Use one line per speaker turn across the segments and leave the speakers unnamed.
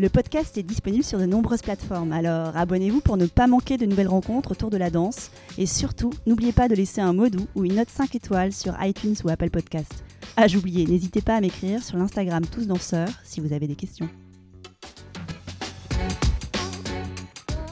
Le podcast est disponible sur de nombreuses plateformes, alors abonnez-vous pour ne pas manquer de nouvelles rencontres autour de la danse. Et surtout, n'oubliez pas de laisser un mot doux ou une note 5 étoiles sur iTunes ou Apple Podcast. Ah, j'oubliais, n'hésitez pas à m'écrire sur l'Instagram Tous Danseurs si vous avez des questions.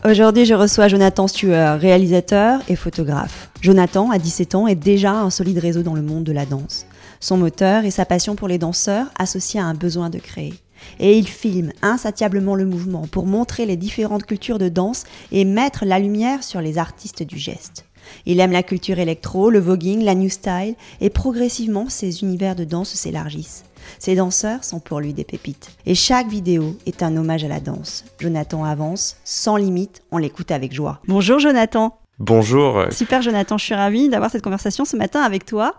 Aujourd'hui, je reçois Jonathan Stewart, réalisateur et photographe. Jonathan, à 17 ans, est déjà un solide réseau dans le monde de la danse. Son moteur est sa passion pour les danseurs associée à un besoin de créer et il filme insatiablement le mouvement pour montrer les différentes cultures de danse et mettre la lumière sur les artistes du geste. Il aime la culture électro, le voguing, la new style, et progressivement ses univers de danse s'élargissent. Ses danseurs sont pour lui des pépites. Et chaque vidéo est un hommage à la danse. Jonathan avance, sans limite, on l'écoute avec joie. Bonjour Jonathan
Bonjour.
Super Jonathan, je suis ravie d'avoir cette conversation ce matin avec toi.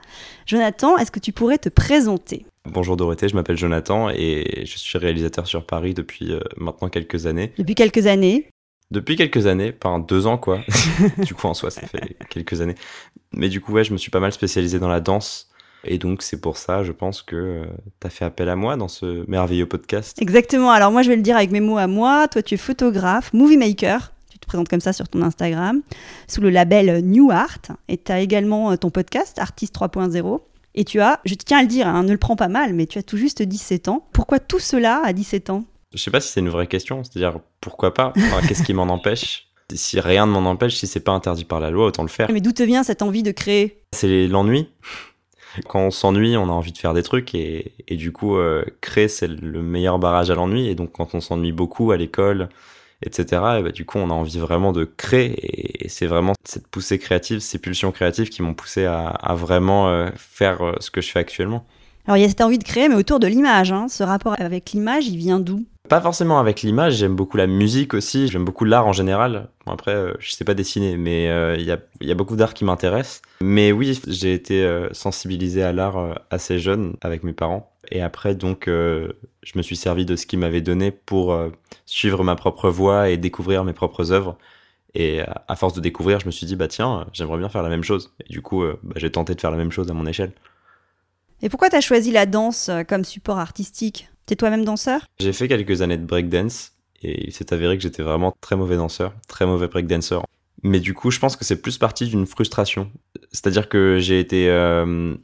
Jonathan, est-ce que tu pourrais te présenter?
Bonjour Dorothée, je m'appelle Jonathan et je suis réalisateur sur Paris depuis euh, maintenant quelques années.
Depuis quelques années
Depuis quelques années, pas deux ans quoi. du coup en soi ça fait quelques années. Mais du coup ouais, je me suis pas mal spécialisé dans la danse. Et donc c'est pour ça, je pense que euh, tu as fait appel à moi dans ce merveilleux podcast.
Exactement, alors moi je vais le dire avec mes mots à moi. Toi tu es photographe, movie maker, tu te présentes comme ça sur ton Instagram, sous le label New Art. Et tu as également euh, ton podcast, Artiste 3.0. Et tu as, je tiens à le dire, hein, ne le prends pas mal, mais tu as tout juste 17 ans. Pourquoi tout cela à 17 ans?
Je sais pas si c'est une vraie question, c'est-à-dire pourquoi pas? Qu'est-ce qui m'en empêche? Si rien ne m'en empêche, si c'est pas interdit par la loi, autant le faire.
Mais d'où te vient cette envie de créer?
C'est l'ennui. Quand on s'ennuie, on a envie de faire des trucs et, du coup, euh, créer, c'est le meilleur barrage à l'ennui. Et donc, quand on s'ennuie beaucoup à l'école, etc. Et bah, du coup, on a envie vraiment de créer. Et c'est vraiment cette poussée créative, ces pulsions créatives qui m'ont poussé à, vraiment euh, faire euh, ce que je fais actuellement.
Alors, il y a cette envie de créer, mais autour de l'image. Hein. Ce rapport avec l'image, il vient d'où?
Pas forcément avec l'image. J'aime beaucoup la musique aussi. J'aime beaucoup l'art en général. après, euh, je sais pas dessiner, mais il y, a, y, a, beaucoup d'art qui m'intéresse. Mais oui, j'ai été sensibilisé à l'art assez jeune avec mes parents. Et après, donc, je me suis servi de ce qu'ils m'avaient donné pour suivre ma propre voie et découvrir mes propres œuvres. Et à force de découvrir, je me suis dit, bah tiens, j'aimerais bien faire la même chose. Et du coup, euh, bah, j'ai tenté de faire la même chose à mon échelle.
Et pourquoi tu as choisi la danse euh, comme support artistique? T'es toi-même danseur?
J'ai fait quelques années de breakdance et il s'est avéré que j'étais vraiment très mauvais danseur, très mauvais breakdancer. Mais du coup, je pense que c'est plus parti d'une frustration. C'est-à-dire que j'ai été... Euh,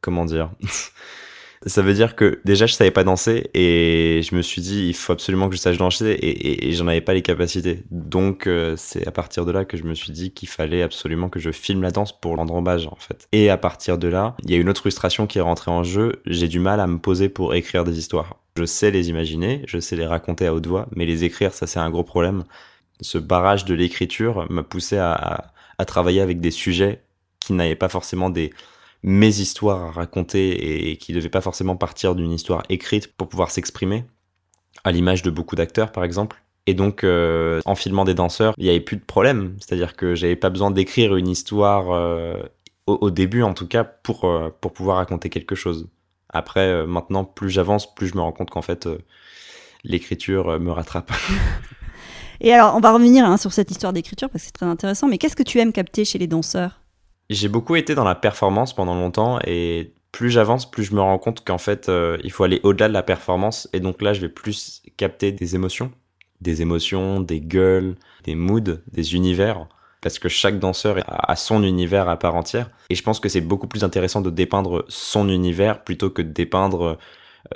comment dire? Ça veut dire que déjà je savais pas danser et je me suis dit il faut absolument que je sache danser et, j'en avais pas les capacités. Donc euh, c'est à partir de là que je me suis dit qu'il fallait absolument que je filme la danse pour rendre hommage en fait. Et à partir de là, il y a une autre frustration qui est rentrée en jeu. J'ai du mal à me poser pour écrire des histoires. Je sais les imaginer, je sais les raconter à haute voix, mais les écrire ça c'est un gros problème. Ce barrage de l'écriture m'a poussé à, à travailler avec des sujets qui n'avaient pas forcément des mes histoires à raconter et qui ne devaient pas forcément partir d'une histoire écrite pour pouvoir s'exprimer, à l'image de beaucoup d'acteurs par exemple. Et donc, euh, en filmant des danseurs, il n'y avait plus de problème. C'est-à-dire que j'avais pas besoin d'écrire une histoire euh, au, début, en tout cas, pour, euh, pour pouvoir raconter quelque chose. Après, maintenant, plus j'avance, plus je me rends compte qu'en fait, l'écriture me rattrape.
Et alors, on va revenir hein, sur cette histoire d'écriture parce que c'est très intéressant. Mais qu'est-ce que tu aimes capter chez les danseurs?
J'ai beaucoup été dans la performance pendant longtemps et plus j'avance, plus je me rends compte qu'en fait, euh, il faut aller au-delà de la performance. Et donc là, je vais plus capter des émotions. Des émotions, des gueules, des moods, des univers. Parce que chaque danseur a son univers à part entière. Et je pense que c'est beaucoup plus intéressant de dépeindre son univers plutôt que de dépeindre euh,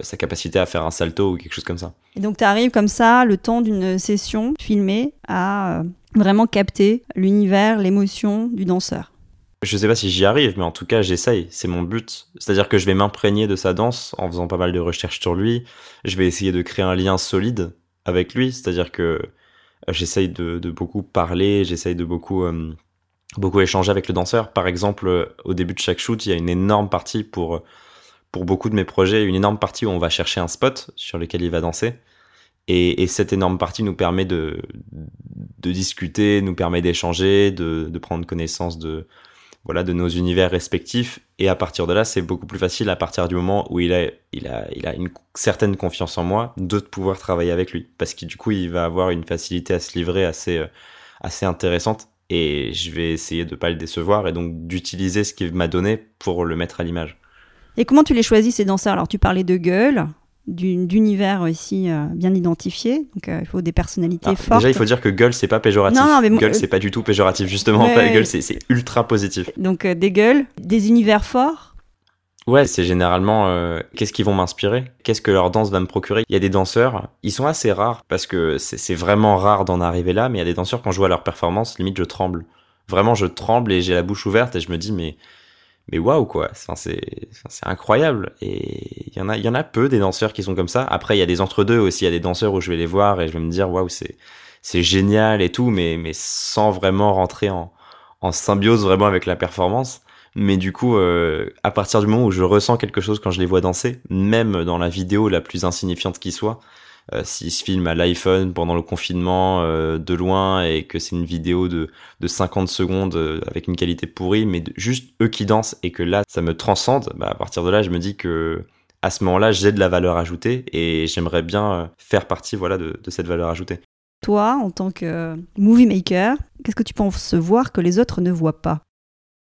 sa capacité à faire un salto ou quelque chose comme ça.
Et donc tu arrives comme ça, le temps d'une session filmée, à euh, vraiment capter l'univers, l'émotion du danseur.
Je sais pas si j'y arrive, mais en tout cas, j'essaye. C'est mon but. C'est-à-dire que je vais m'imprégner de sa danse en faisant pas mal de recherches sur lui. Je vais essayer de créer un lien solide avec lui. C'est-à-dire que euh, j'essaye de, beaucoup parler, j'essaye de beaucoup, euh, beaucoup échanger avec le danseur. Par exemple, euh, au début de chaque shoot, il y a une énorme partie pour, pour beaucoup de mes projets une énorme partie où on va chercher un spot sur lequel il va danser. Et, cette énorme partie nous permet de, de discuter, nous permet d'échanger, de, de prendre connaissance de, voilà, de nos univers respectifs. Et à partir de là, c'est beaucoup plus facile à partir du moment où il a, il a, il a une certaine confiance en moi de pouvoir travailler avec lui. Parce que du coup, il va avoir une facilité à se livrer assez, euh, assez intéressante. Et je vais essayer de pas le décevoir et donc d'utiliser ce qu'il m'a donné pour le mettre à l'image.
Et comment tu les choisis ces danseurs Alors tu parlais de gueule, d'univers aussi euh, bien identifié. Donc euh, il faut des personnalités ah, fortes.
Déjà, il faut dire que gueule, c'est pas péjoratif. Non, mais gueule, c'est pas du tout péjoratif, justement. gueule, c'est ultra positif.
Donc euh, des gueules, des univers forts.
Ouais, c'est généralement qu'est-ce qu'ils vont m'inspirer, qu'est-ce que leur danse va me procurer? Il y a des danseurs, ils sont assez rares parce que c'est vraiment rare d'en arriver là, mais il y a des danseurs quand je vois leur performance, limite je tremble. Vraiment, je tremble et j'ai la bouche ouverte et je me dis mais mais waouh quoi, c'est incroyable et il y en a il y en a peu des danseurs qui sont comme ça. Après il y a des entre deux aussi, il y a des danseurs où je vais les voir et je vais me dire waouh c'est c'est génial et tout, mais mais sans vraiment rentrer en en symbiose vraiment avec la performance. Mais du coup, euh, à partir du moment où je ressens quelque chose quand je les vois danser, même dans la vidéo la plus insignifiante qui soit, euh, s'il se filme à l'iPhone pendant le confinement euh, de loin et que c'est une vidéo de, de 50 secondes euh, avec une qualité pourrie, mais juste eux qui dansent et que là ça me transcende, bah, à partir de là je me dis que à ce moment-là j'ai de la valeur ajoutée et j'aimerais bien faire partie voilà de, de cette valeur ajoutée.
Toi, en tant que movie maker, qu'est-ce que tu penses voir que les autres ne voient pas?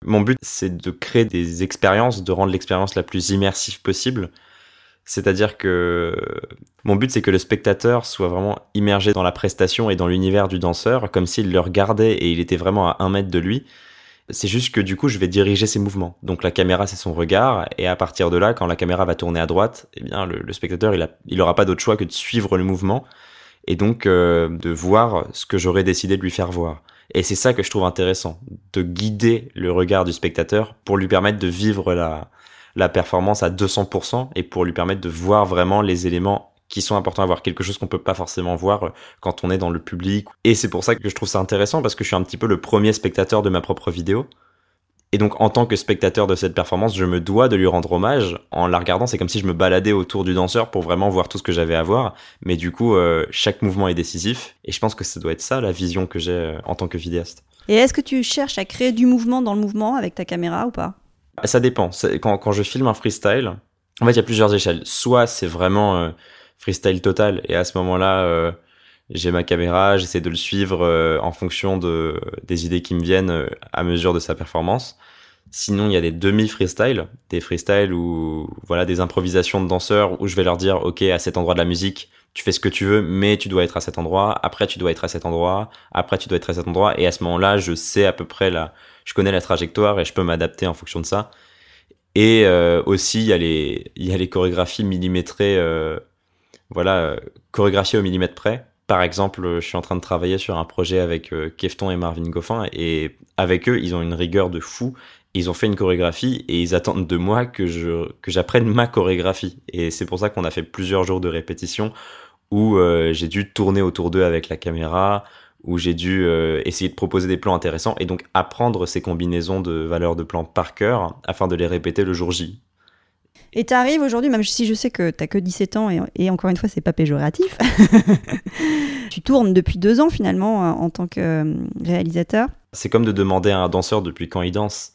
Mon but, c'est de créer des expériences, de rendre l'expérience la plus immersive possible. C'est-à-dire que mon but, c'est que le spectateur soit vraiment immergé dans la prestation et dans l'univers du danseur, comme s'il le regardait et il était vraiment à un mètre de lui. C'est juste que du coup, je vais diriger ses mouvements. Donc la caméra, c'est son regard, et à partir de là, quand la caméra va tourner à droite, eh bien, le, spectateur, il, a, il aura pas d'autre choix que de suivre le mouvement, et donc euh, de voir ce que j'aurais décidé de lui faire voir. Et c'est ça que je trouve intéressant, de guider le regard du spectateur pour lui permettre de vivre la, la performance à 200% et pour lui permettre de voir vraiment les éléments qui sont importants à voir, quelque chose qu'on peut pas forcément voir euh, quand on est dans le public. Et c'est pour ça que je trouve ça intéressant parce que je suis un petit peu le premier spectateur de ma propre vidéo. Et donc, en tant que spectateur de cette performance, je me dois de lui rendre hommage. En la regardant, c'est comme si je me baladais autour du danseur pour vraiment voir tout ce que j'avais à voir. Mais du coup, euh, chaque mouvement est décisif. Et je pense que ça doit être ça, la vision que j'ai euh, en tant que vidéaste.
Et est-ce que tu cherches à créer du mouvement dans le mouvement avec ta caméra ou pas?
Ça dépend. Quand, quand, je filme un freestyle, en fait, il y a plusieurs échelles. Soit c'est vraiment euh, freestyle total, et à ce moment-là, euh, j'ai ma caméra, j'essaie de le suivre euh, en fonction de, des idées qui me viennent à mesure de sa performance. Sinon, il y a des demi-freestyle, des freestyles ou voilà des improvisations de danseurs où je vais leur dire, ok, à cet endroit de la musique, tu fais ce que tu veux, mais tu dois être à cet endroit. Après, tu dois être à cet endroit. Après, tu dois être à cet endroit. Et à ce moment-là, je sais à peu près la, je connais la trajectoire et je peux m'adapter en fonction de ça. Et euh, aussi, il y a les, chorégraphies millimétrées, euh, voilà, euh, chorégraphiées au millimètre près. Par exemple, je suis en train de travailler sur un projet avec euh, Kefton et Marvin Goffin, et avec eux, ils ont une rigueur de fou. Ils ont fait une chorégraphie et ils attendent de moi que je que j'apprenne ma chorégraphie. Et c'est pour ça qu'on a fait plusieurs jours de répétition où j'ai dû tourner autour d'eux avec la caméra, où j'ai dû euh, essayer de proposer des plans intéressants et donc apprendre ces combinaisons de valeurs de plans par cœur afin de les répéter le jour J.
Et tu arrives aujourd'hui, même si je sais que tu que 17 ans, et, encore une fois, c'est pas péjoratif, tu tournes depuis deux ans finalement en tant que euh, réalisateur.
C'est comme de demander à un danseur depuis quand il danse.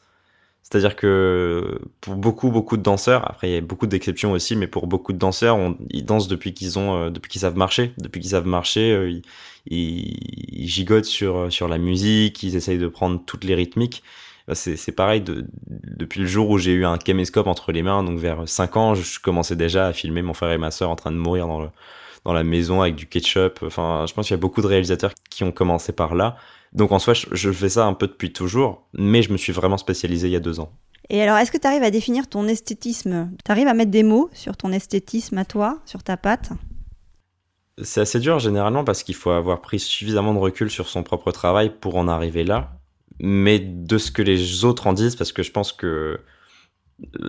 C'est-à-dire que pour beaucoup, beaucoup de danseurs, après il y a beaucoup d'exceptions aussi, mais pour beaucoup de danseurs, ils dansent depuis qu'ils ont, euh, depuis qu'ils savent marcher, depuis qu'ils savent marcher, euh, ils, gigotent sur euh, sur la musique, ils essayent de prendre toutes les rythmiques. C'est pareil, de, depuis le jour où j'ai eu un caméscope entre les mains, donc vers 5 ans, je commençais déjà à filmer mon frère et ma sœur en train de mourir dans le, dans la maison avec du ketchup. Enfin, je pense qu'il y a beaucoup de réalisateurs qui ont commencé par là. Donc en soi, je fais ça un peu depuis toujours, mais je me suis vraiment spécialisé il y a deux ans.
Et alors, est-ce que tu arrives à définir ton esthétisme? Tu arrives à mettre des mots sur ton esthétisme à toi, sur ta patte?
C'est assez dur généralement parce qu'il faut avoir pris suffisamment de recul sur son propre travail pour en arriver là. Mais de ce que les autres en disent, parce que je pense que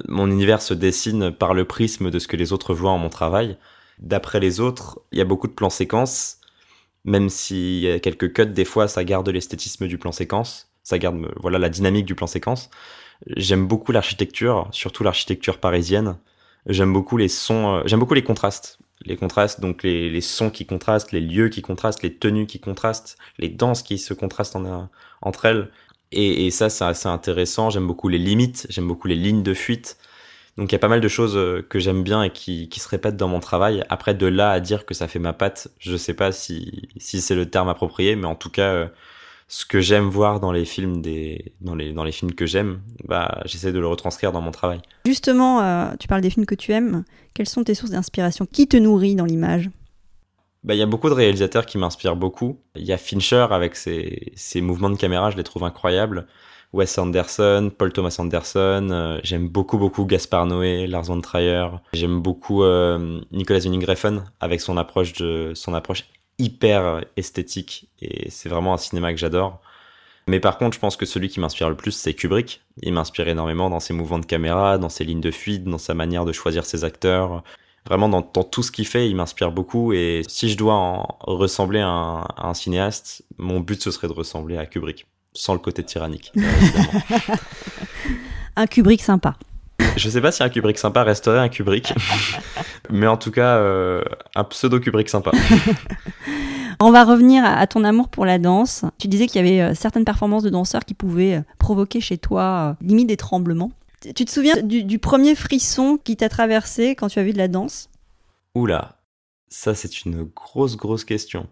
mon univers se dessine par le prisme de ce que les autres voient en mon travail. D'après les autres, il y a beaucoup de plans séquences même s'il y a quelques cuts, des fois, ça garde l'esthétisme du plan séquence, ça garde voilà la dynamique du plan séquence. J'aime beaucoup l'architecture, surtout l'architecture parisienne. J'aime beaucoup les sons, j'aime beaucoup les contrastes. Les contrastes, donc les, sons qui contrastent, les lieux qui contrastent, les tenues qui contrastent, les danses qui se contrastent en, entre elles. Et, et ça, c'est assez intéressant. J'aime beaucoup les limites, j'aime beaucoup les lignes de fuite. Donc il y a pas mal de choses euh, que j'aime bien et qui, qui, se répètent dans mon travail. Après, de là à dire que ça fait ma patte, je sais pas si, si c'est le terme approprié, mais en tout cas, euh, ce que j'aime voir dans les films des, dans les, dans les films que j'aime, bah, j'essaie de le retranscrire dans mon travail.
Justement, euh, tu parles des films que tu aimes. Quelles sont tes sources d'inspiration Qui te nourrit dans l'image?
Bah, il y a beaucoup de réalisateurs qui m'inspirent beaucoup. Il y a Fincher avec ses, ses mouvements de caméra, je les trouve incroyables. Wes Anderson, Paul Thomas Anderson. Euh, j'aime beaucoup beaucoup Gaspar Noé, Lars von Trier. J'aime beaucoup euh, Nicolas Winding Refn avec son approche de son approche hyper esthétique et c'est vraiment un cinéma que j'adore. Mais par contre, je pense que celui qui m'inspire le plus, c'est Kubrick. Il m'inspire énormément dans ses mouvements de caméra, dans ses lignes de fuite, dans sa manière de choisir ses acteurs. Vraiment, dans, tout ce qu'il fait, il m'inspire beaucoup. Et si je dois en ressembler à un cinéaste, mon but, ce serait de ressembler à Kubrick sans le côté tyrannique.
un Kubrick sympa.
Je sais pas si un Kubrick sympa resterait un Kubrick, mais en tout cas, euh, un pseudo Kubrick sympa.
On va revenir à ton amour pour la danse. Tu disais qu'il y avait euh, certaines performances de danseurs qui pouvaient euh, provoquer chez toi limite des tremblements. Tu te souviens du, du premier frisson qui t'a traversé quand tu as vu de la danse?
Oula, ça c'est une grosse grosse question.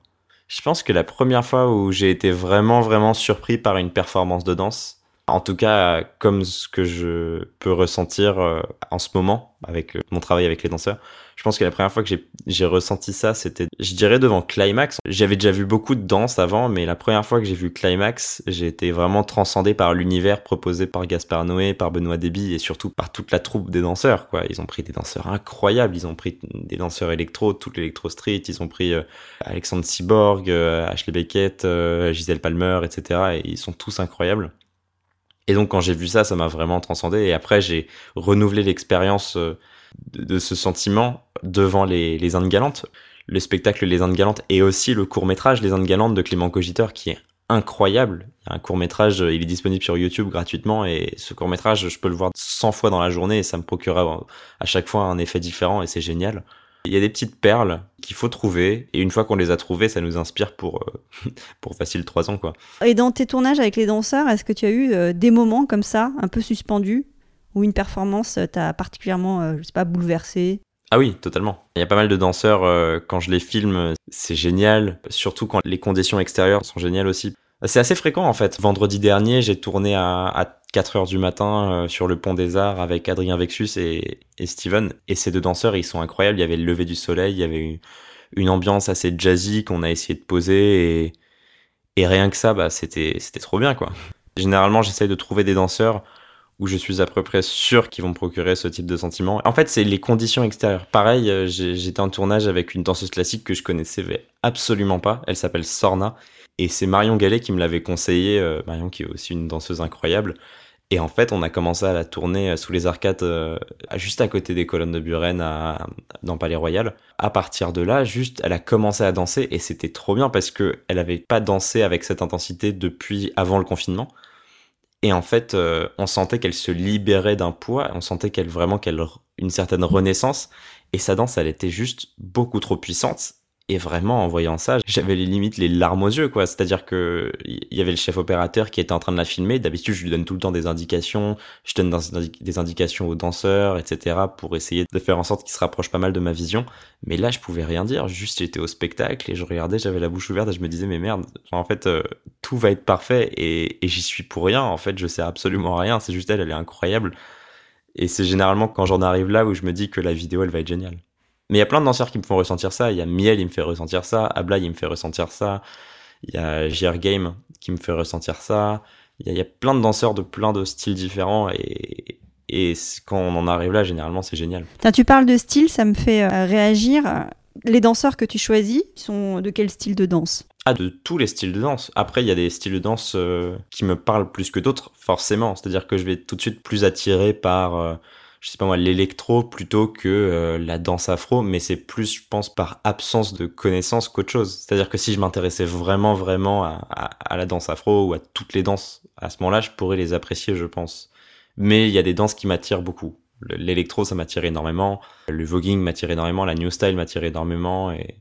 Je pense que la première fois où j'ai été vraiment, vraiment surpris par une performance de danse, en tout cas comme ce que je peux ressentir euh, en ce moment avec euh, mon travail avec les danseurs, je pense que la première fois que j'ai ressenti ça, c'était, je dirais, devant Climax. J'avais déjà vu beaucoup de danse avant, mais la première fois que j'ai vu Climax, j'ai été vraiment transcendé par l'univers proposé par Gaspard Noé, par Benoît Déby et surtout par toute la troupe des danseurs, quoi. Ils ont pris des danseurs incroyables, ils ont pris des danseurs électro, toute l'électro street, ils ont pris euh, Alexandre Cyborg, Ashley Beckett, euh, Gisèle Palmer, etc. Et ils sont tous incroyables. Et donc quand j'ai vu ça, ça m'a vraiment transcendé. Et après, j'ai renouvelé l'expérience de, ce sentiment devant les, les Indes galantes. Le spectacle Les Indes galantes et aussi le court métrage Les Indes galantes de Clément Cogiteur qui est incroyable. Un court métrage, il est disponible sur YouTube gratuitement et ce court métrage, je peux le voir 100 fois dans la journée et ça me procurera à chaque fois un effet différent et c'est génial. Il y a des petites perles qu'il faut trouver et une fois qu'on les a trouvées, ça nous inspire pour euh, pour facile trois ans quoi.
Et dans tes tournages avec les danseurs, est-ce que tu as eu euh, des moments comme ça, un peu suspendus, où une performance t'a particulièrement, euh, je sais pas, bouleversé?
Ah oui, totalement. Il y a pas mal de danseurs, euh, quand je les filme, c'est génial, surtout quand les conditions extérieures sont géniales aussi. C'est assez fréquent en fait. Vendredi dernier, j'ai tourné à, à 4 heures du matin euh, sur le pont des Arts avec Adrien Vexus et, et, Steven. Et ces deux danseurs, ils sont incroyables. Il y avait le lever du soleil, il y avait une, ambiance assez jazzy qu'on a essayé de poser et, et rien que ça, bah, c'était, c'était trop bien quoi. Généralement, j'essaye de trouver des danseurs où je suis à peu près sûr qu'ils vont me procurer ce type de sentiment. En fait, c'est les conditions extérieures. Pareil, euh, j'étais en tournage avec une danseuse classique que je connaissais absolument pas. Elle s'appelle Sorna. Et c'est Marion Gallet qui me l'avait conseillé. Euh, Marion qui est aussi une danseuse incroyable. Et en fait, on a commencé à la tourner euh, sous les arcades, juste à côté des colonnes de Buren, dans Palais Royal. À partir de là, juste, elle a commencé à danser et c'était trop bien parce que elle avait pas dansé avec cette intensité depuis avant le confinement. Et en fait, euh, on sentait qu'elle se libérait d'un poids, on sentait qu'elle vraiment qu'elle une certaine renaissance. Et sa danse, elle était juste beaucoup trop puissante. Et vraiment, en voyant ça, j'avais les limites les larmes aux yeux, quoi. C'est-à-dire que il y avait le chef opérateur qui était en train de la filmer. D'habitude, je lui donne tout le temps des indications. Je donne des indications aux danseurs, etc. pour essayer de faire en sorte qu'il se rapproche pas mal de ma vision. Mais là, je pouvais rien dire. Juste, j'étais au spectacle et je regardais, j'avais la bouche ouverte et je me disais, mais merde, en fait, euh, tout va être parfait et, et j'y suis pour rien. En fait, je sais absolument rien. C'est juste elle, elle est incroyable. Et c'est généralement quand j'en arrive là où je me dis que la vidéo, elle va être géniale. Mais il y a plein de danseurs qui me font ressentir ça. Il y a Miel, il me fait ressentir ça. Abla, il me fait ressentir ça. Il y a JR Game qui me fait ressentir ça. Il y, a, il y a plein de danseurs de plein de styles différents et, et quand on en arrive là, généralement, c'est génial.
tu parles de style, ça me fait euh, réagir. Les danseurs que tu choisis sont de quel style de danse?
Ah, de tous les styles de danse. Après, il y a des styles de danse euh, qui me parlent plus que d'autres, forcément. C'est-à-dire que je vais tout de suite plus attiré par euh, je sais pas moi, l'électro plutôt que euh, la danse afro, mais c'est plus, je pense, par absence de connaissance qu'autre chose. C'est-à-dire que si je m'intéressais vraiment, vraiment à, à, la danse afro ou à toutes les danses, à ce moment-là, je pourrais les apprécier, je pense. Mais il y a des danses qui m'attirent beaucoup. L'électro, ça m'attire énormément. Le voguing m'attire énormément. La new style m'attire énormément. Et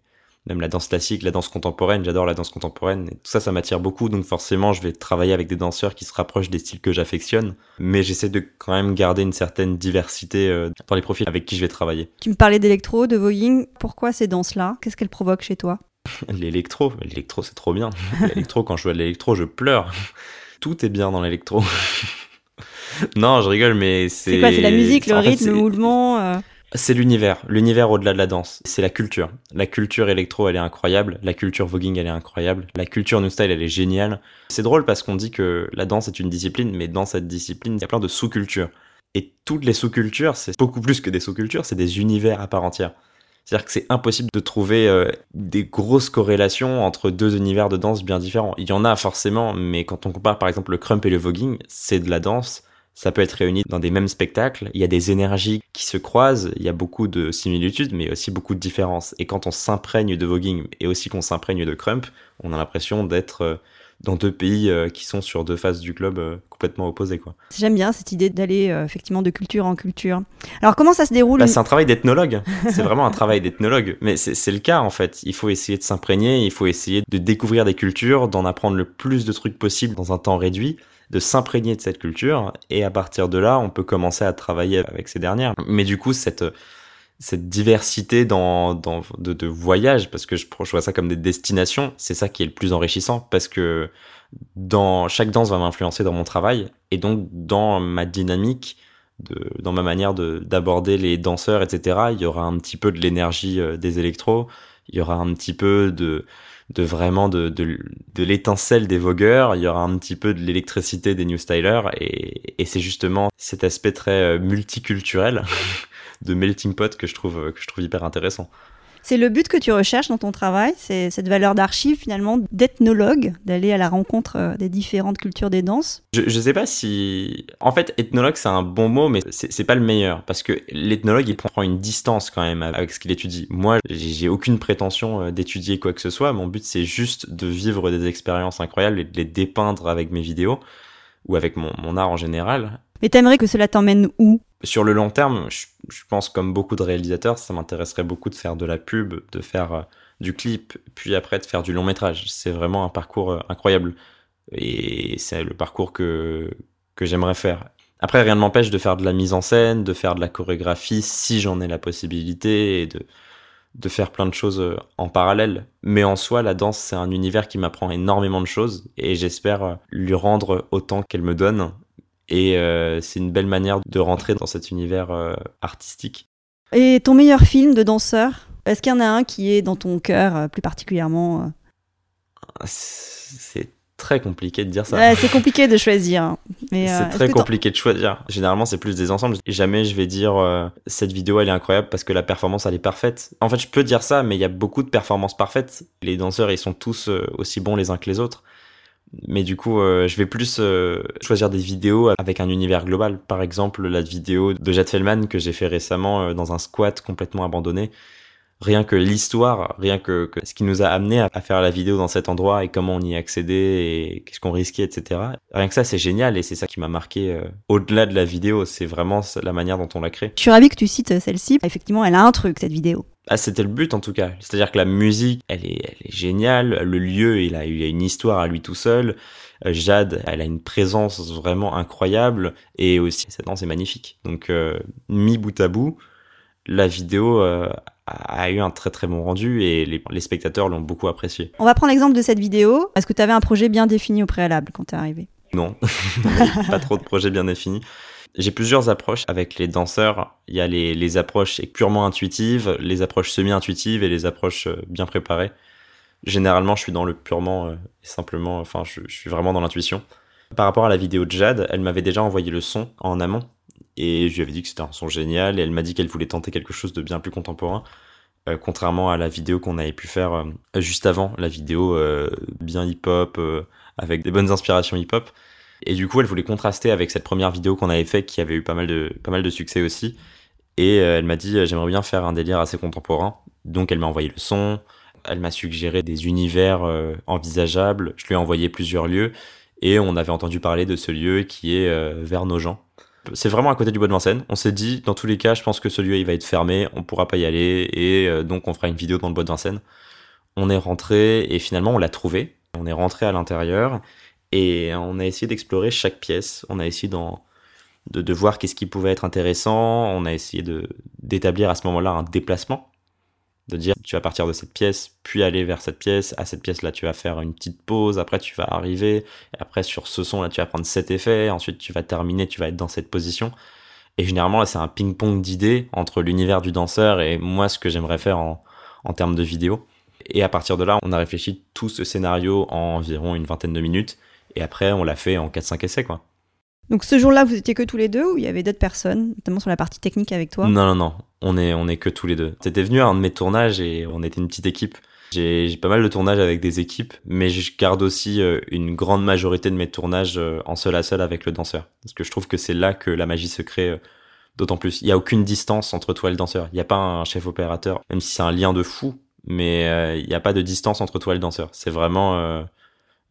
même la danse classique, la danse contemporaine. J'adore la danse contemporaine. Et tout ça, ça m'attire beaucoup. Donc forcément, je vais travailler avec des danseurs qui se rapprochent des styles que j'affectionne. Mais j'essaie de quand même garder une certaine diversité euh, dans les profils avec qui je vais travailler.
Tu me parlais d'électro, de voguing. Pourquoi ces danses-là? Qu'est-ce qu'elles provoquent chez toi?
L'électro, l'électro c'est trop bien. L'électro, quand je vois de l'électro, je pleure. Tout est bien dans l'électro. non, je rigole, mais c'est.
C'est quoi? C'est la musique, le rythme, le mouvement euh
C'est l'univers, l'univers au-delà de la danse. C'est la culture. La culture électro, elle est incroyable. La culture voguing, elle est incroyable. La culture new style, elle est géniale. C'est drôle parce qu'on dit que la danse est une discipline, mais dans cette discipline, il y a plein de sous-cultures. Et toutes les sous-cultures, c'est beaucoup plus que des sous-cultures, c'est des univers à part entière. C'est-à-dire que c'est impossible de trouver euh, des grosses corrélations entre deux univers de danse bien différents. Il y en a forcément, mais quand on compare par exemple le crump et le voguing, c'est de la danse. Ça peut être réuni dans des mêmes spectacles. Il y a des énergies qui se croisent. Il y a beaucoup de similitudes, mais aussi beaucoup de différences. Et quand on s'imprègne de voguing et aussi qu'on s'imprègne de crump, on a l'impression d'être euh, dans deux pays euh, qui sont sur deux faces du globe euh, complètement opposés. Quoi.
J'aime bien cette idée d'aller euh, effectivement de culture en culture. Alors comment ça se déroule
bah, C'est un travail d'ethnologue, c'est vraiment un travail d'ethnologue, mais c'est le cas en fait. Il faut essayer de s'imprégner, il faut essayer de découvrir des cultures, d'en apprendre le plus de trucs possible dans un temps réduit de s'imprégner de cette culture et à partir de là on peut commencer à travailler avec ces dernières mais du coup cette cette diversité dans, dans de, de voyages parce que je, je vois ça comme des destinations c'est ça qui est le plus enrichissant parce que dans chaque danse va m'influencer dans mon travail et donc dans ma dynamique de, dans ma manière de d'aborder les danseurs etc il y aura un petit peu de l'énergie euh, des électros il y aura un petit peu de de vraiment de, de, de l'étincelle des vogueurs, il y aura un petit peu de l'électricité des new stylers et, et c'est justement cet aspect très euh, multiculturel de melting pot que je trouve que je trouve hyper intéressant.
C'est le but que tu recherches dans ton travail, c'est cette valeur d'archive finalement d'ethnologue, d'aller à la rencontre euh, des différentes cultures des danses?
Je, je sais pas si, en fait, ethnologue c'est un bon mot, mais c'est pas le meilleur parce que l'ethnologue il prend une distance quand même avec ce qu'il étudie. Moi, j'ai aucune prétention euh, d'étudier quoi que ce soit. Mon but c'est juste de vivre des expériences incroyables et de les dépeindre avec mes vidéos ou avec mon, mon art en général.
Mais t'aimerais que cela t'emmène où?
Sur le long terme, je, je, pense comme beaucoup de réalisateurs, ça m'intéresserait beaucoup de faire de la pub, de faire euh, du clip, puis après de faire du long métrage. C'est vraiment un parcours euh, incroyable. Et c'est le parcours que, j'aimerais faire. Après, rien ne m'empêche de faire de la mise en scène, de faire de la chorégraphie, si j'en ai la possibilité, et de, de faire plein de choses euh, en parallèle. Mais en soi, la danse, c'est un univers qui m'apprend énormément de choses, et j'espère lui rendre autant qu'elle me donne, et euh, c'est une belle manière de rentrer dans cet univers euh, artistique.
Et ton meilleur film de danseur? Est-ce qu'il y en a un qui est dans ton cœur euh, plus particulièrement
C'est très compliqué de dire ça.
Ouais, c'est compliqué de choisir. hein. Euh,
c'est très compliqué de choisir. Généralement, c'est plus des ensembles. Jamais je vais dire euh, cette vidéo elle est incroyable parce que la performance elle est parfaite. En fait, je peux dire ça, mais il y a beaucoup de performances parfaites. Les danseurs ils sont tous euh, aussi bons les uns que les autres. Mais du coup, euh, je vais plus euh, choisir des vidéos avec un univers global. Par exemple, la vidéo de Jade Fellman que j'ai fait récemment euh, dans un squat complètement abandonné. Rien que l'histoire, rien que, ce qui nous a amené à, faire la vidéo dans cet endroit et comment on y accédait et qu'est-ce qu'on risquait, etc. Rien que ça, c'est génial et c'est ça qui m'a marqué au-delà de la vidéo. C'est vraiment la manière dont on l'a créé.
Je suis ravie que tu cites celle-ci. Effectivement, elle a un truc, cette vidéo.
Ah, c'était le but en tout cas. C'est-à-dire que la musique, elle est, elle est géniale. Le lieu, il a, il a une histoire à lui tout seul. Euh, Jade, elle a une présence vraiment incroyable. Et aussi, cette danse est magnifique. Donc, euh, mis bout à bout, la vidéo euh, a eu un très très bon rendu et les, les spectateurs l'ont beaucoup apprécié.
On va prendre l'exemple de cette vidéo. Est-ce que tu avais un projet bien défini au préalable quand t'es arrivé?
Non, pas trop de projets bien définis. J'ai plusieurs approches avec les danseurs. Il y a les, approches purement intuitives, les approches semi-intuitives et les approches euh, bien préparées. Généralement, je suis dans le purement, euh, et simplement, enfin, je, suis vraiment dans l'intuition. Par rapport à la vidéo de Jade, elle m'avait déjà envoyé le son en amont et je lui avais dit que c'était un son génial et elle m'a dit qu'elle voulait tenter quelque chose de bien plus contemporain. Euh, contrairement à la vidéo qu'on avait pu faire juste avant, la vidéo bien hip-hop, avec des bonnes inspirations hip-hop. Et du coup, elle voulait contraster avec cette première vidéo qu'on avait fait, qui avait eu pas mal de, pas mal de succès aussi. Et euh, elle m'a dit, euh, j'aimerais bien faire un délire assez contemporain. Donc elle m'a envoyé le son, elle m'a suggéré des univers euh, envisageables, je lui ai envoyé plusieurs lieux, et on avait entendu parler de ce lieu qui est euh, vers Nogent. C'est vraiment à côté du bois de Vincennes. On s'est dit, dans tous les cas, je pense que celui-là, il va être fermé, on pourra pas y aller, et donc on fera une vidéo dans le bois de Vincennes. On est rentré, et finalement, on l'a trouvé. On est rentré à l'intérieur, et on a essayé d'explorer chaque pièce. On a essayé de, voir qu'est-ce qui pouvait être intéressant. On a essayé d'établir à ce moment-là un déplacement de dire tu vas partir de cette pièce, puis aller vers cette pièce, à cette pièce là tu vas faire une petite pause, après tu vas arriver, et après sur ce son là tu vas prendre cet effet, ensuite tu vas terminer, tu vas être dans cette position. Et généralement c'est un ping-pong d'idées entre l'univers du danseur et moi ce que j'aimerais faire en termes de vidéo. Et à partir de là on a réfléchi tout ce scénario en environ une vingtaine de minutes, et après on l'a fait en 4-5 essais quoi.
Donc ce jour-là, vous étiez que tous les deux ou il y avait d'autres personnes, notamment sur la partie technique avec toi?
Non, non, non. On est, on est que tous les deux. C'était venu à un de mes tournages et on était une petite équipe. J'ai pas mal de tournages avec des équipes, mais je garde aussi euh, une grande majorité de mes tournages euh, en seul à seul avec le danseur. Parce que je trouve que c'est là que la magie se crée euh, d'autant plus. Il n'y a aucune distance entre toi et le danseur. Il n'y a pas un chef opérateur, même si c'est un lien de fou, mais il n'y a pas de distance entre toi et le danseur. C'est vraiment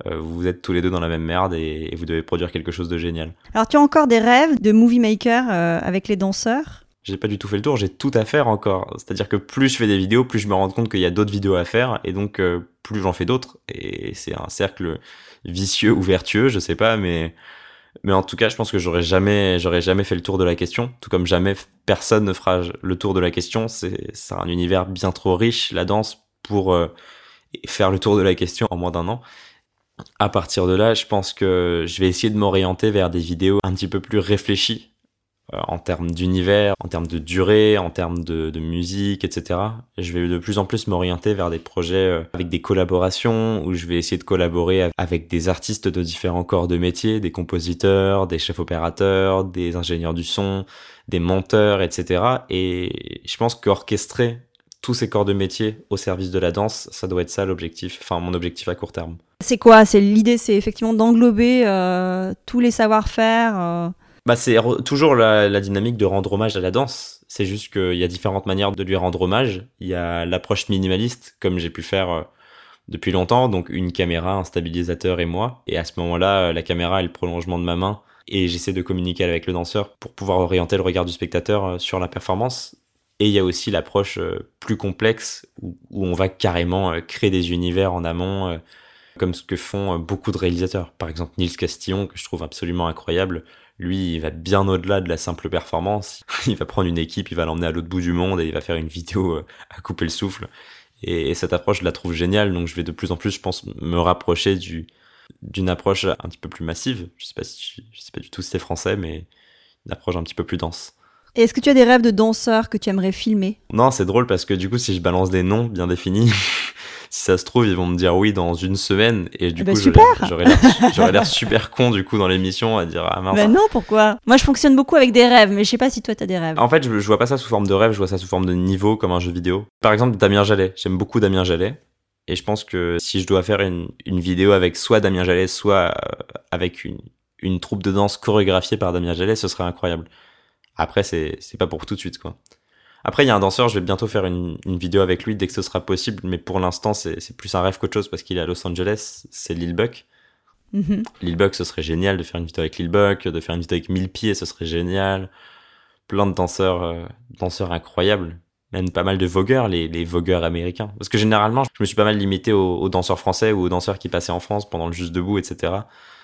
vous êtes tous les deux dans la même merde et, vous devez produire quelque chose de génial.
Alors tu as encore des rêves de movie maker euh, avec les danseurs?
J'ai pas du tout fait le tour, j'ai tout à faire encore. C'est-à-dire que plus je fais des vidéos, plus je me rends compte qu'il y a d'autres vidéos à faire, et donc euh, plus j'en fais d'autres. Et c'est un cercle vicieux ou vertueux, je sais pas, mais mais en tout cas, je pense que j'aurais jamais j'aurais jamais fait le tour de la question, tout comme jamais personne ne fera le tour de la question. C'est c'est un univers bien trop riche la danse pour faire le tour de la question en moins d'un an à partir de là, je pense que je vais essayer de m'orienter vers des vidéos un petit peu plus réfléchies euh, en termes d'univers, en termes de durée, en termes de, musique, etc. Je vais de plus en plus m'orienter vers des projets euh, avec des collaborations où je vais essayer de collaborer avec des artistes de différents corps de métier, des compositeurs, des chefs opérateurs, des ingénieurs du son, des monteurs, etc. Et je pense qu'orchestrer tous ces corps de métier au service de la danse, ça doit être ça l'objectif, enfin mon objectif à court terme.
C'est quoi? C'est l'idée, c'est effectivement d'englober euh, tous les savoir-faire. Euh.
Bah c'est toujours la, dynamique de rendre hommage à la danse. C'est juste qu'il y a différentes manières de lui rendre hommage. Il y a l'approche minimaliste, comme j'ai pu faire euh, depuis longtemps, donc une caméra, un stabilisateur et moi. Et à ce moment-là, la caméra est le prolongement de ma main et j'essaie de communiquer avec le danseur pour pouvoir orienter le regard du spectateur sur la performance. Et il y a aussi l'approche euh, plus complexe où, on va carrément euh, créer des univers en amont, euh, comme ce que font beaucoup de réalisateurs. Par exemple, Nils Castillon, que je trouve absolument incroyable. Lui, il va bien au-delà de la simple performance. Il va prendre une équipe, il va l'emmener à l'autre bout du monde et il va faire une vidéo à couper le souffle. Et, cette approche, je la trouve géniale. Donc, je vais de plus en plus, je pense, me rapprocher du d'une approche un petit peu plus massive. Je sais si sais pas du tout si c'est français, mais une approche un petit peu plus dense.
Est-ce que tu as des rêves de danseurs que tu aimerais filmer?
Non, c'est drôle parce que du coup, si je balance des noms bien définis, si ça se trouve, ils vont me dire oui dans une semaine et du
eh ben,
coup, j'aurais l'air super con du coup dans l'émission à dire ah mince.
Ben non, pourquoi? Moi, je fonctionne beaucoup avec des rêves, mais je sais pas si toi t'as des rêves.
En fait, je, je vois pas ça sous forme de rêve, je vois ça sous forme de niveau comme un jeu vidéo. Par exemple, Damien Jallet. J'aime beaucoup Damien Jallet. Et je pense que si je dois faire une, une vidéo avec soit Damien Jallet, soit euh, avec une, une troupe de danse chorégraphiée par Damien Jallet, ce serait incroyable. Après, c'est, c'est pas pour tout de suite, quoi. Après, il y a un danseur, je vais bientôt faire une, une vidéo avec lui dès que ce sera possible, mais pour l'instant, c'est, c'est plus un rêve qu'autre chose parce qu'il est à Los Angeles, c'est Lil Buck. Mm-hmm. Lil Buck, ce serait génial de faire une vidéo avec Lil Buck, de faire une vidéo avec Mille Pieds, ce serait génial. Plein de danseurs, euh, danseurs incroyables pas mal de vogueurs, les, vogueurs américains. Parce que généralement, je me suis pas mal limité aux, danseurs français ou aux danseurs qui passaient en France pendant le Juste Debout, etc.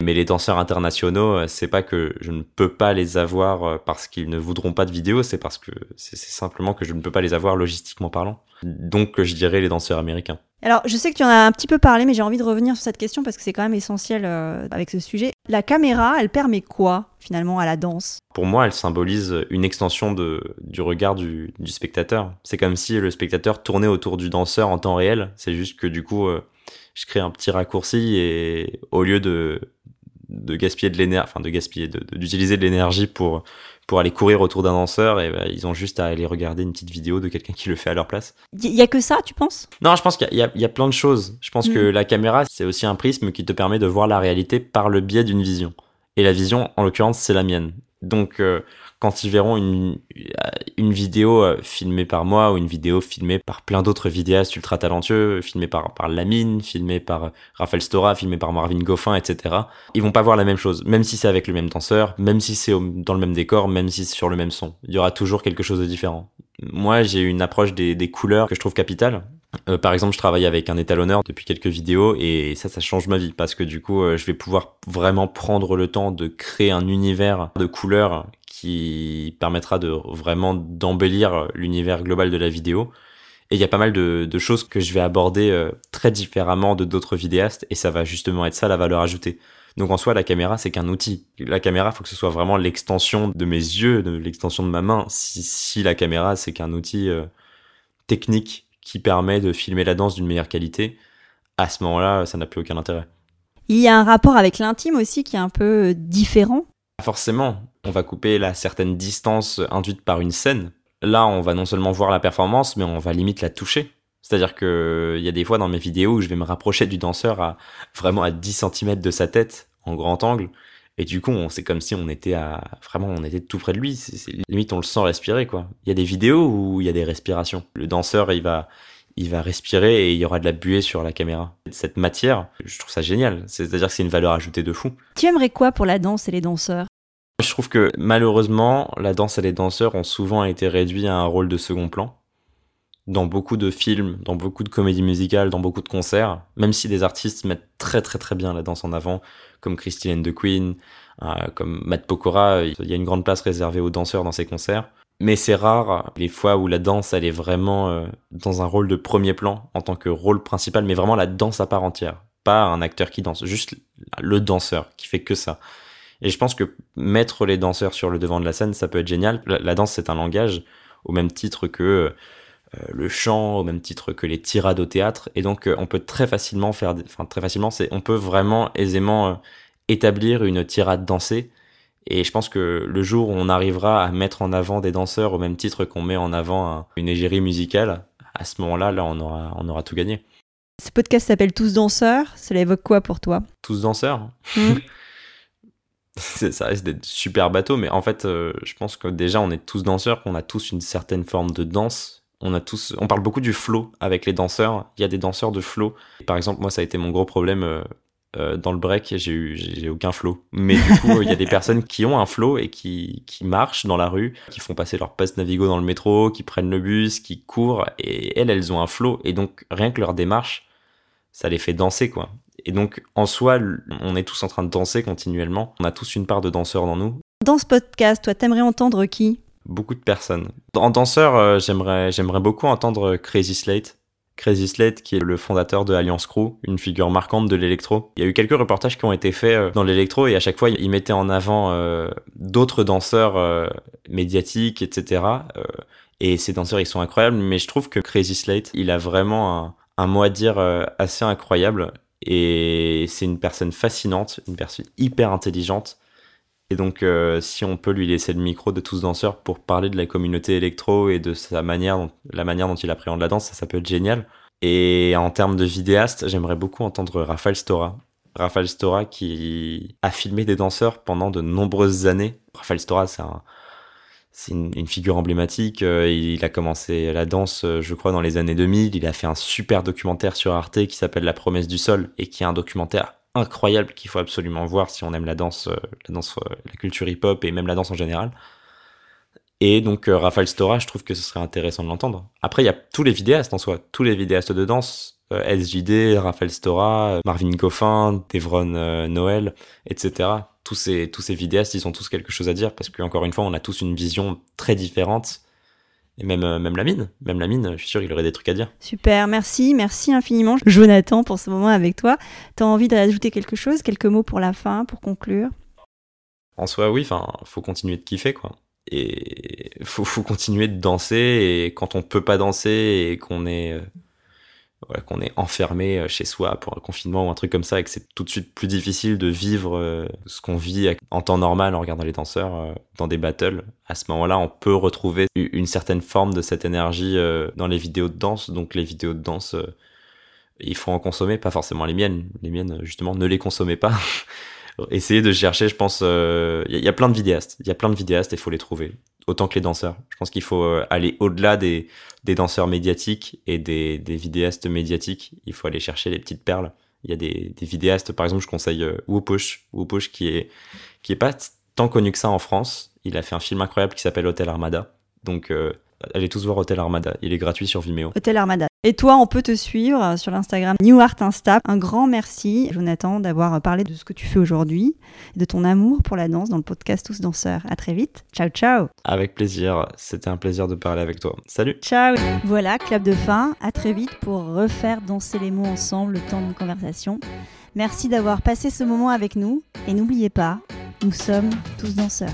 Mais les danseurs internationaux, euh, c'est pas que je ne peux pas les avoir euh, parce qu'ils ne voudront pas de vidéo, c'est parce que c'est simplement que je ne peux pas les avoir logistiquement parlant. Donc, je dirais les danseurs américains.
Alors, je sais que tu en as un petit peu parlé, mais j'ai envie de revenir sur cette question parce que c'est quand même essentiel euh, avec ce sujet. La caméra, elle permet quoi finalement à la danse?
Pour moi, elle symbolise une extension de, du regard du, du spectateur. C'est comme si le spectateur tournait autour du danseur en temps réel. C'est juste que du coup, euh, je crée un petit raccourci et au lieu de de gaspiller de l'énergie, enfin de gaspiller, d'utiliser de, l'énergie pour pour aller courir autour d'un danseur, et ben, ils ont juste à aller regarder une petite vidéo de quelqu'un qui le fait à leur place.
Il y a que ça, tu penses?
Non, je pense qu'il y, y, a plein de choses. Je pense que mm. la caméra, c'est aussi un prisme qui te permet de voir la réalité par le biais d'une vision. Et la vision, en l'occurrence, c'est la mienne. Donc, euh, quand ils verront une, une vidéo euh, filmée par moi ou une vidéo filmée par plein d'autres vidéastes ultra talentueux, filmée par, par Lamine, filmée par Raphaël Stora, filmée par Marvin Goffin, etc., ils vont pas voir la même chose, même si c'est avec le même danseur, même si c'est dans le même décor, même si c'est sur le même son. Il y aura toujours quelque chose de différent. Moi, j'ai une approche des, des couleurs que je trouve capitale. Euh, par exemple, je travaille avec un étalonneur depuis quelques vidéos et ça, ça change ma vie parce que du coup, euh, je vais pouvoir vraiment prendre le temps de créer un univers de couleurs qui permettra de vraiment d'embellir l'univers global de la vidéo. Et il y a pas mal de, de, choses que je vais aborder euh, très différemment de d'autres vidéastes et ça va justement être ça la valeur ajoutée. Donc en soi, la caméra, c'est qu'un outil. La caméra, faut que ce soit vraiment l'extension de mes yeux, de l'extension de ma main. Si, si la caméra, c'est qu'un outil euh, technique qui permet de filmer la danse d'une meilleure qualité, à ce moment-là, ça n'a plus aucun intérêt.
Il y a un rapport avec l'intime aussi qui est un peu euh, différent.
Forcément, on va couper la certaine distance induite par une scène. Là, on va non seulement voir la performance, mais on va limite la toucher. C'est-à-dire que il y a des fois dans mes vidéos où je vais me rapprocher du danseur à vraiment à 10 cm de sa tête en grand angle. Et du coup, c'est comme si on était à vraiment, on était tout près de lui. Limite, on le sent respirer, quoi. Il y a des vidéos où il y a des respirations. Le danseur, il va, il va respirer et il y aura de la buée sur la caméra. Cette matière, je trouve ça génial. C'est-à-dire que c'est une valeur ajoutée de fou.
Tu aimerais quoi pour la danse et les danseurs?
Je trouve que malheureusement, la danse et les danseurs ont souvent été réduits à un rôle de second plan. Dans beaucoup de films, dans beaucoup de comédies musicales, dans beaucoup de concerts, même si des artistes mettent très très très bien la danse en avant, comme Christine de Queen, euh, comme Matt Pokora, il y a une grande place réservée aux danseurs dans ces concerts. Mais c'est rare les fois où la danse elle est vraiment euh, dans un rôle de premier plan en tant que rôle principal mais vraiment la danse à part entière. Pas un acteur qui danse juste le danseur qui fait que ça et je pense que mettre les danseurs sur le devant de la scène ça peut être génial la, danse c'est un langage au même titre que euh, le chant au même titre que les tirades au théâtre et donc euh, on peut très facilement faire enfin très facilement c'est on peut vraiment aisément établir une tirade dansée et je pense que le jour où on arrivera à mettre en avant des danseurs au même titre qu'on met en avant une égérie musicale, à ce moment-là, là, on aura, on aura tout gagné.
Ce podcast s'appelle Tous danseurs. Cela évoque quoi pour toi?
Tous danseurs hmm. Ça risque d'être super bateau, mais en fait, euh, je pense que déjà, on est tous danseurs, qu'on a tous une certaine forme de danse. On a tous, on parle beaucoup du flow avec les danseurs. Il y a des danseurs de flow. Par exemple, moi, ça a été mon gros problème euh, euh, dans le break, j'ai eu j'ai aucun flow. Mais du coup, il y a des personnes qui ont un flow et qui qui marchent dans la rue, qui font passer leur passe Navigo dans le métro, qui prennent le bus, qui courent et elles elles ont un flow et donc rien que leur démarche, ça les fait danser quoi. Et donc en soi, on est tous en train de danser continuellement. On a tous une part de danseur dans nous.
Dans ce podcast, toi, t'aimerais entendre qui?
Beaucoup de personnes. En danseur, euh, j'aimerais j'aimerais beaucoup entendre Crazy Slate Crazy Slate, qui est le fondateur de Alliance Crew, une figure marquante de l'électro. Il y a eu quelques reportages qui ont été faits euh, dans l'électro et à chaque fois, il mettait en avant euh, d'autres danseurs euh, médiatiques, etc. et ces danseurs, ils sont incroyables, mais je trouve que Crazy Slate, il a vraiment un, un mot à dire assez incroyable et c'est une personne fascinante, une personne hyper intelligente et donc, euh, si on peut lui laisser le micro de tous danseurs pour parler de la communauté électro et de sa manière, la manière dont il appréhende la danse, ça, ça peut être génial. Et en termes de vidéaste, j'aimerais beaucoup entendre Raphaël Stora. Raphaël Stora qui a filmé des danseurs pendant de nombreuses années. Raphaël Stora, c'est un, c'est une, figure emblématique. Euh, il a commencé la danse, euh, je crois, dans les années 2000. Il a fait un super documentaire sur Arte qui s'appelle La promesse du sol et qui est un documentaire incroyable qu'il faut absolument voir si on aime la danse, euh, la danse, la culture hip-hop et même la danse en général. Et donc Raphaël Stora, je trouve que ce serait intéressant de l'entendre. Après, il y a tous les vidéastes en soi, tous les vidéastes de danse, SJD, Raphaël Stora, Marvin Coffin, Devron Noël, etc. Tous ces tous ces vidéastes, ils ont tous quelque chose à dire parce qu'encore une fois, on a tous une vision très différente et même, euh, même la mine, même la mine, je suis sûr qu'il aurait des trucs à dire.
Super, merci, merci infiniment, Jonathan, pour ce moment avec toi. Tu as envie d'ajouter quelque chose, quelques mots pour la fin, pour conclure?
En soi, oui, enfin, faut continuer de kiffer, quoi. Et faut, faut continuer de danser, et quand on peut pas danser et qu'on est euh, qu'on est enfermé euh, chez soi pour un confinement ou un truc comme ça et que c'est tout de suite plus difficile de vivre euh, ce qu'on vit en temps normal en regardant les danseurs euh, dans des battles. À ce moment-là, on peut retrouver une certaine forme de cette énergie dans les vidéos de danse. Donc les vidéos de danse, il faut en consommer, pas forcément les miennes. Les miennes, justement, ne les consommez pas. Essayez de chercher, je pense, il y, a plein de vidéastes. Il y a plein de vidéastes et il faut les trouver. Autant que les danseurs. Je pense qu'il faut aller au-delà des, des danseurs médiatiques et des, des vidéastes médiatiques. Il faut aller chercher les petites perles. Il y a des, des vidéastes, par exemple, je conseille euh, Wuposh qui est, qui est pas tant connu que ça en France. Il a fait un film incroyable qui s'appelle Hotel Armada. Donc, euh, allez tous voir Hotel Armada. Il est gratuit sur Vimeo.
Hotel Armada. Et toi, on peut te suivre sur l'Instagram New Art Insta. Un grand merci, Jonathan, d'avoir parlé de ce que tu fais aujourd'hui, de ton amour pour la danse dans le podcast Tous Danseurs. À très vite. Ciao, ciao.
Avec plaisir. C'était un plaisir de parler avec toi. Salut.
Ciao. Voilà, clap de fin. À très vite pour refaire danser les mots ensemble le temps d'une conversation. Merci d'avoir passé ce moment avec nous. Et n'oubliez pas, nous sommes tous danseurs.